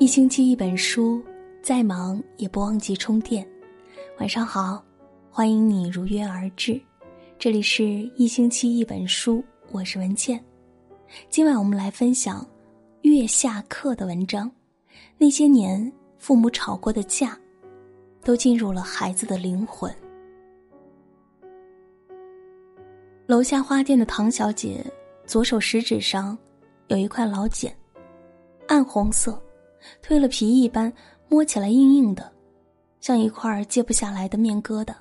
一星期一本书，再忙也不忘记充电。晚上好，欢迎你如约而至。这里是一星期一本书，我是文倩。今晚我们来分享月下课的文章。那些年父母吵过的架，都进入了孩子的灵魂。楼下花店的唐小姐，左手食指上有一块老茧，暗红色。褪了皮一般，摸起来硬硬的，像一块揭不下来的面疙瘩。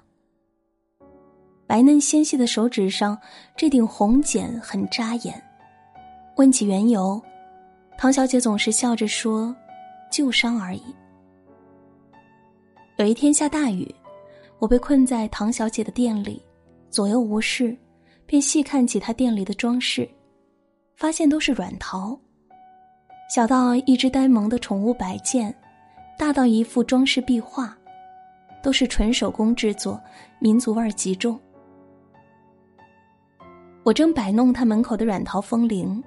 白嫩纤细的手指上，这顶红茧很扎眼。问起缘由，唐小姐总是笑着说：“旧伤而已。”有一天下大雨，我被困在唐小姐的店里，左右无事，便细看起她店里的装饰，发现都是软陶。小到一只呆萌的宠物摆件，大到一幅装饰壁画，都是纯手工制作，民族味儿极重。我正摆弄他门口的软陶风铃，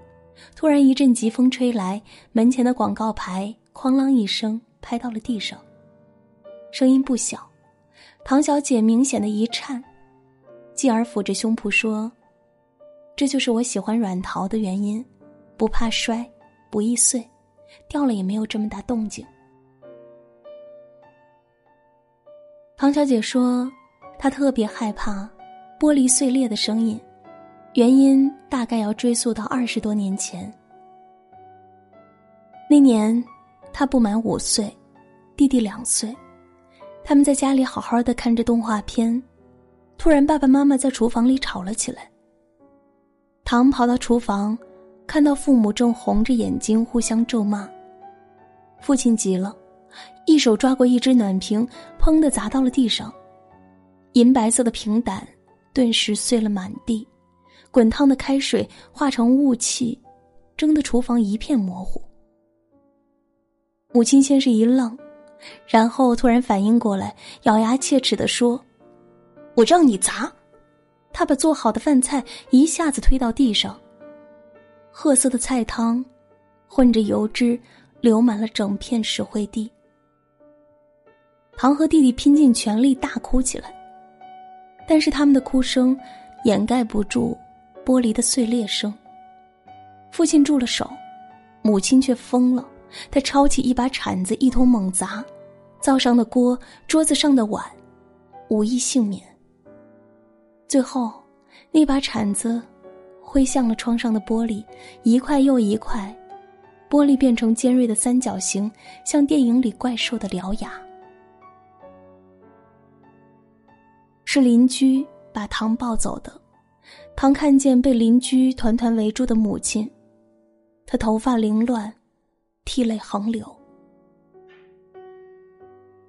突然一阵疾风吹来，门前的广告牌哐啷一声拍到了地上，声音不小。唐小姐明显的一颤，继而抚着胸脯说：“这就是我喜欢软陶的原因，不怕摔。”不易碎，掉了也没有这么大动静。唐小姐说，她特别害怕玻璃碎裂的声音，原因大概要追溯到二十多年前。那年，她不满五岁，弟弟两岁，他们在家里好好的看着动画片，突然爸爸妈妈在厨房里吵了起来。唐跑到厨房。看到父母正红着眼睛互相咒骂，父亲急了，一手抓过一只暖瓶，砰的砸到了地上，银白色的瓶胆顿时碎了满地，滚烫的开水化成雾气，蒸得厨房一片模糊。母亲先是一愣，然后突然反应过来，咬牙切齿的说：“我让你砸！”他把做好的饭菜一下子推到地上。褐色的菜汤，混着油脂，流满了整片石灰地。唐和弟弟拼尽全力大哭起来，但是他们的哭声掩盖不住玻璃的碎裂声。父亲住了手，母亲却疯了。他抄起一把铲子，一通猛砸，灶上的锅、桌子上的碗，无一幸免。最后，那把铲子。挥向了窗上的玻璃，一块又一块，玻璃变成尖锐的三角形，像电影里怪兽的獠牙。是邻居把唐抱走的。唐看见被邻居团团围住的母亲，他头发凌乱，涕泪横流。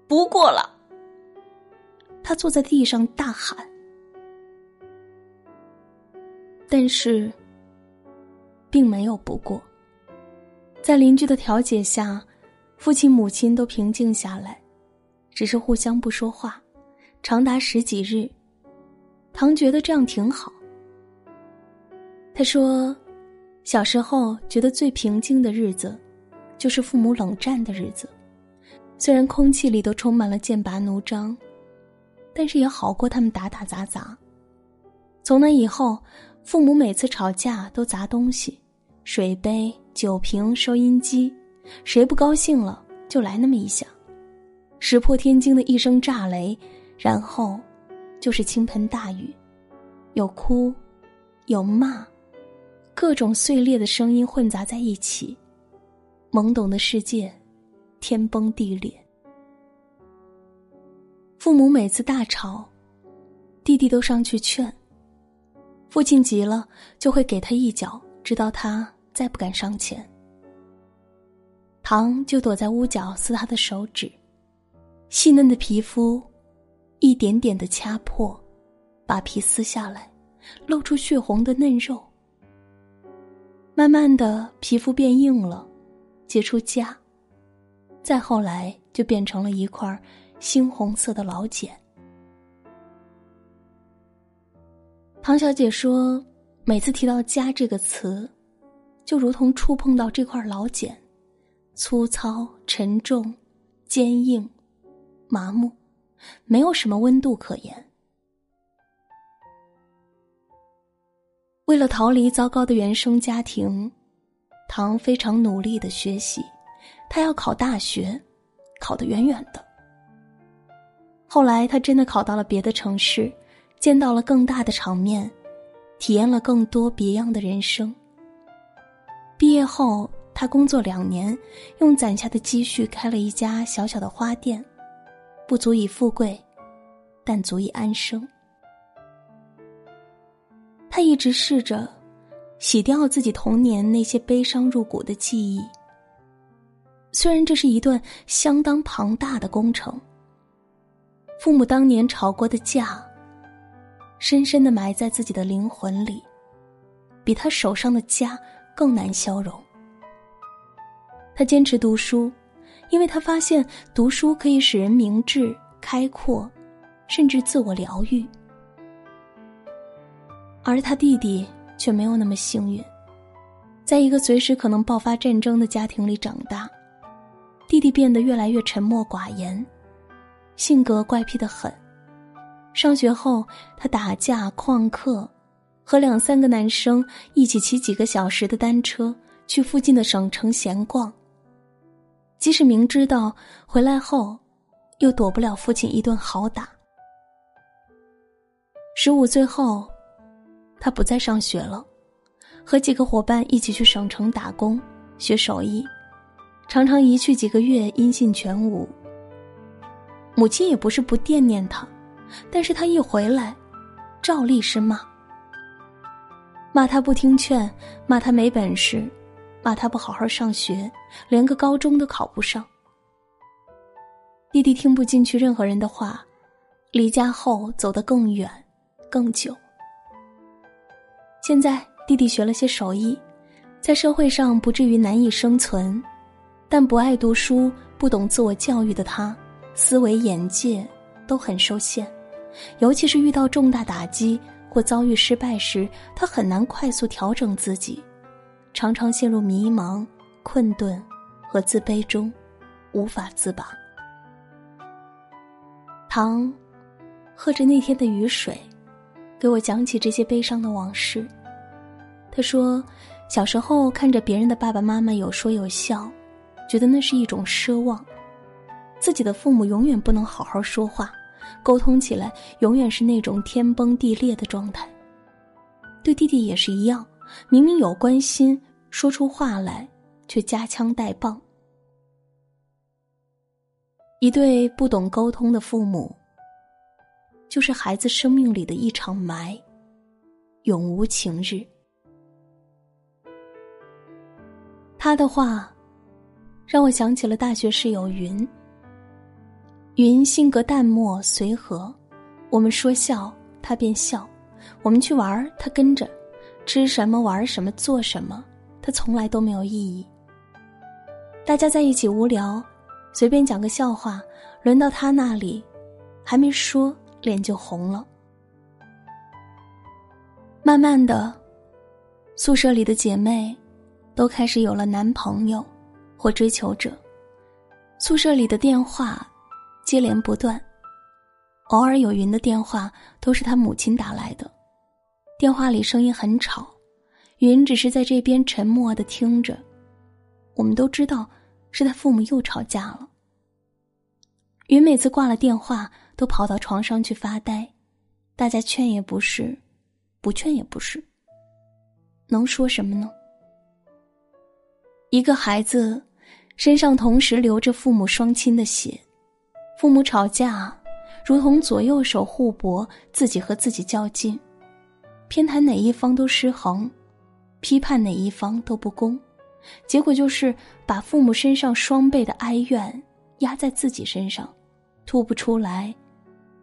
不过了，他坐在地上大喊。但是，并没有不过。在邻居的调解下，父亲母亲都平静下来，只是互相不说话，长达十几日。唐觉得这样挺好。他说：“小时候觉得最平静的日子，就是父母冷战的日子。虽然空气里都充满了剑拔弩张，但是也好过他们打打砸砸。从那以后。”父母每次吵架都砸东西，水杯、酒瓶、收音机，谁不高兴了就来那么一下，石破天惊的一声炸雷，然后就是倾盆大雨，有哭，有骂，各种碎裂的声音混杂在一起，懵懂的世界，天崩地裂。父母每次大吵，弟弟都上去劝。父亲急了，就会给他一脚，直到他再不敢上前。唐就躲在屋角撕他的手指，细嫩的皮肤，一点点的掐破，把皮撕下来，露出血红的嫩肉。慢慢的，皮肤变硬了，结出痂，再后来就变成了一块猩红色的老茧。唐小姐说：“每次提到‘家’这个词，就如同触碰到这块老茧，粗糙、沉重、坚硬、麻木，没有什么温度可言。为了逃离糟糕的原生家庭，唐非常努力的学习，他要考大学，考得远远的。后来，他真的考到了别的城市，见到了更大的场面，体验了更多别样的人生。毕业后，他工作两年，用攒下的积蓄开了一家小小的花店，不足以富贵，但足以安生。他一直试着洗掉自己童年那些悲伤入骨的记忆，虽然这是一段相当庞大的工程。父母当年吵过的架，深深的埋在自己的灵魂里，比他手上的家更难消融。他坚持读书，因为他发现读书可以使人明智、开阔，甚至自我疗愈。而他弟弟却没有那么幸运，在一个随时可能爆发战争的家庭里长大，弟弟变得越来越沉默寡言。性格怪癖的很。上学后，他打架、旷课，和两三个男生一起骑几个小时的单车去附近的省城闲逛。即使明知道回来后，又躲不了父亲一顿好打。十五岁后，他不再上学了，和几个伙伴一起去省城打工学手艺，常常一去几个月音信全无。母亲也不是不惦念他，但是他一回来，照例是骂，骂他不听劝，骂他没本事，骂他不好好上学，连个高中都考不上。弟弟听不进去任何人的话，离家后走得更远，更久。现在弟弟学了些手艺，在社会上不至于难以生存，但不爱读书、不懂自我教育的他。思维眼界都很受限，尤其是遇到重大打击或遭遇失败时，他很难快速调整自己，常常陷入迷茫、困顿和自卑中，无法自拔。唐喝着那天的雨水，给我讲起这些悲伤的往事。他说，小时候看着别人的爸爸妈妈有说有笑，觉得那是一种奢望。自己的父母永远不能好好说话，沟通起来永远是那种天崩地裂的状态。对弟弟也是一样，明明有关心，说出话来却夹枪带棒。一对不懂沟通的父母，就是孩子生命里的一场霾，永无晴日。他的话，让我想起了大学室友云。云性格淡漠随和，我们说笑他便笑，我们去玩他跟着，吃什么玩什么做什么，他从来都没有异议。大家在一起无聊，随便讲个笑话，轮到他那里，还没说脸就红了。慢慢的，宿舍里的姐妹都开始有了男朋友或追求者，宿舍里的电话。接连不断，偶尔有云的电话都是他母亲打来的，电话里声音很吵，云只是在这边沉默的听着。我们都知道是他父母又吵架了。云每次挂了电话都跑到床上去发呆，大家劝也不是，不劝也不是，能说什么呢？一个孩子身上同时流着父母双亲的血。父母吵架，如同左右手互搏，自己和自己较劲，偏袒哪一方都失衡，批判哪一方都不公，结果就是把父母身上双倍的哀怨压在自己身上，吐不出来，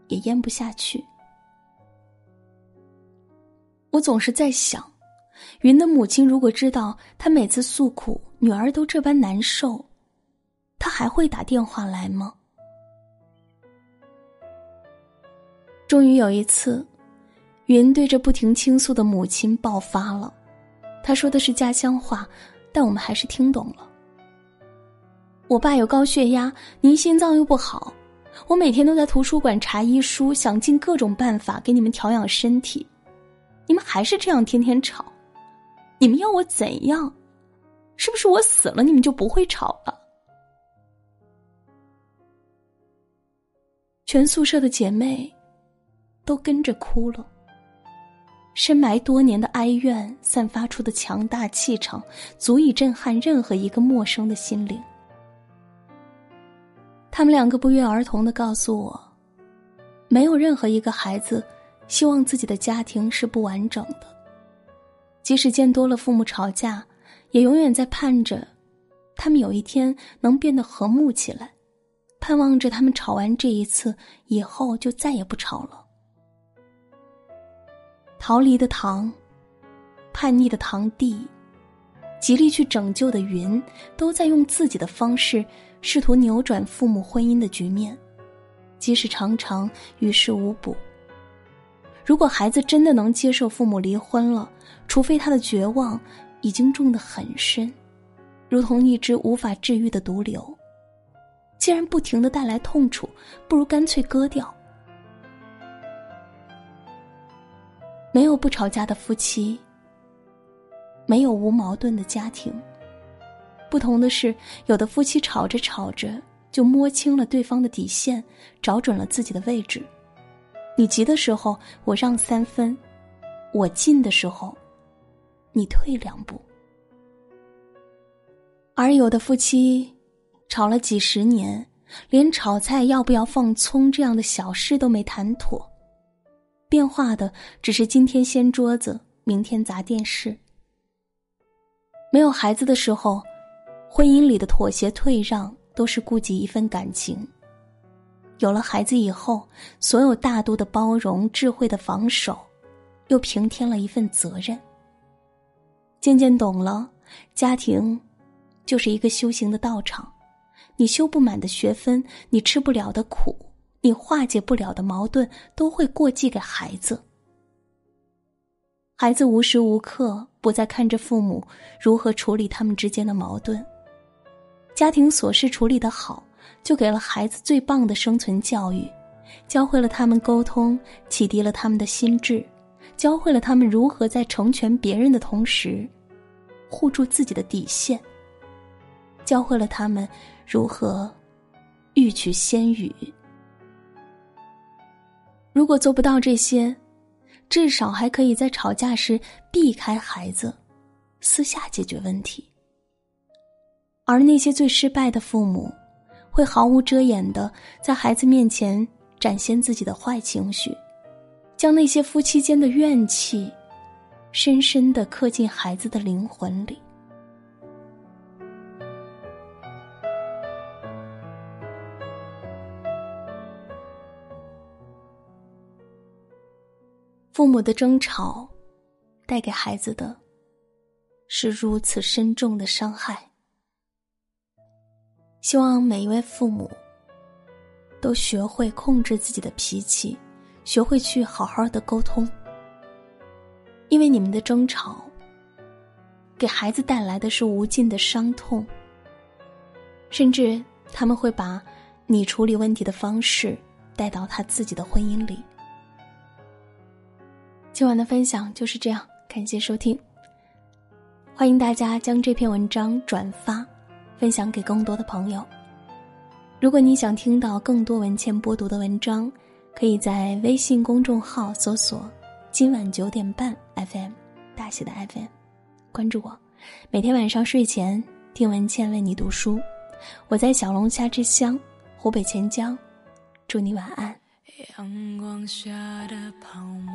也咽不下去。我总是在想，云的母亲如果知道他每次诉苦，女儿都这般难受，他还会打电话来吗？终于有一次，云对着不停倾诉的母亲爆发了。他说的是家乡话，但我们还是听懂了。我爸有高血压，您心脏又不好，我每天都在图书馆查医书，想尽各种办法给你们调养身体，你们还是这样天天吵，你们要我怎样？是不是我死了你们就不会吵了？全宿舍的姐妹都跟着哭了。深埋多年的哀怨散发出的强大气场，足以震撼任何一个陌生的心灵。他们两个不约而同的告诉我，没有任何一个孩子希望自己的家庭是不完整的。即使见多了父母吵架，也永远在盼着他们有一天能变得和睦起来。盼望着他们吵完这一次以后就再也不吵了。逃离的唐，叛逆的堂弟，极力去拯救的云，都在用自己的方式试图扭转父母婚姻的局面，即使常常于事无补。如果孩子真的能接受父母离婚了，除非他的绝望已经种得很深，如同一只无法治愈的毒瘤。既然不停的带来痛楚，不如干脆割掉。没有不吵架的夫妻，没有无矛盾的家庭。不同的是，有的夫妻吵着吵着就摸清了对方的底线，找准了自己的位置。你急的时候，我让三分；我进的时候，你退两步。而有的夫妻。吵了几十年，连炒菜要不要放葱这样的小事都没谈妥，变化的只是今天掀桌子，明天砸电视。没有孩子的时候，婚姻里的妥协退让都是顾及一份感情；有了孩子以后，所有大度的包容、智慧的防守，又平添了一份责任。渐渐懂了，家庭就是一个修行的道场。你修不满的学分，你吃不了的苦，你化解不了的矛盾，都会过继给孩子。孩子无时无刻不在看着父母如何处理他们之间的矛盾。家庭琐事处理的好，就给了孩子最棒的生存教育，教会了他们沟通，启迪了他们的心智，教会了他们如何在成全别人的同时，护住自己的底线。教会了他们如何欲取先予。如果做不到这些，至少还可以在吵架时避开孩子，私下解决问题。而那些最失败的父母，会毫无遮掩的在孩子面前展现自己的坏情绪，将那些夫妻间的怨气，深深的刻进孩子的灵魂里。父母的争吵，带给孩子的，是如此深重的伤害。希望每一位父母，都学会控制自己的脾气，学会去好好的沟通。因为你们的争吵，给孩子带来的是无尽的伤痛，甚至他们会把你处理问题的方式带到他自己的婚姻里。今晚的分享就是这样，感谢收听。欢迎大家将这篇文章转发，分享给更多的朋友。如果你想听到更多文倩播读的文章，可以在微信公众号搜索“今晚九点半 FM”，大写的 FM，关注我。每天晚上睡前听文倩为你读书。我在小龙虾之乡湖北潜江，祝你晚安。阳光下的泡沫。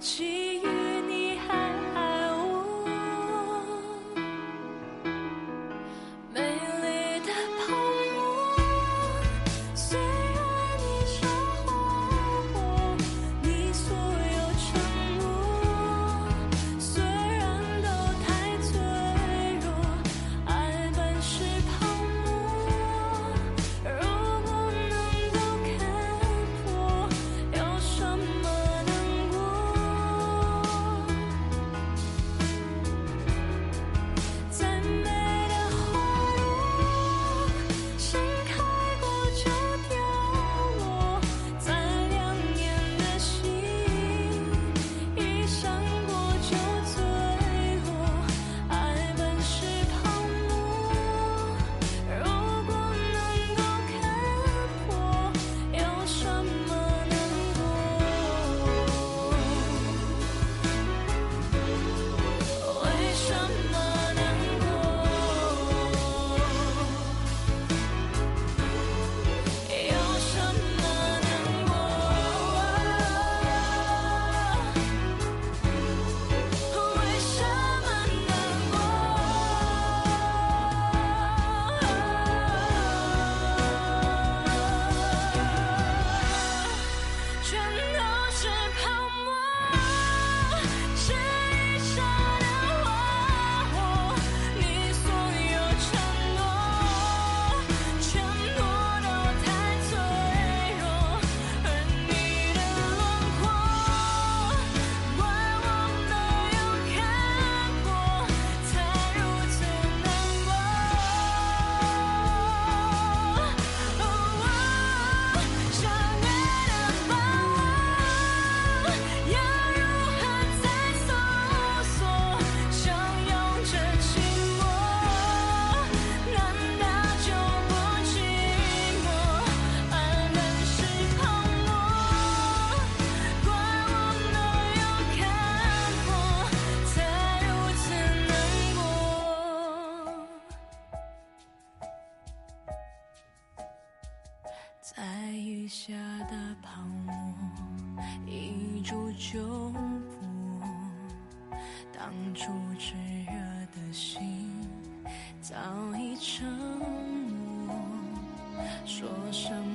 去。下的泡沫，一触就破。当初炽热的心，早已沉默。说什么？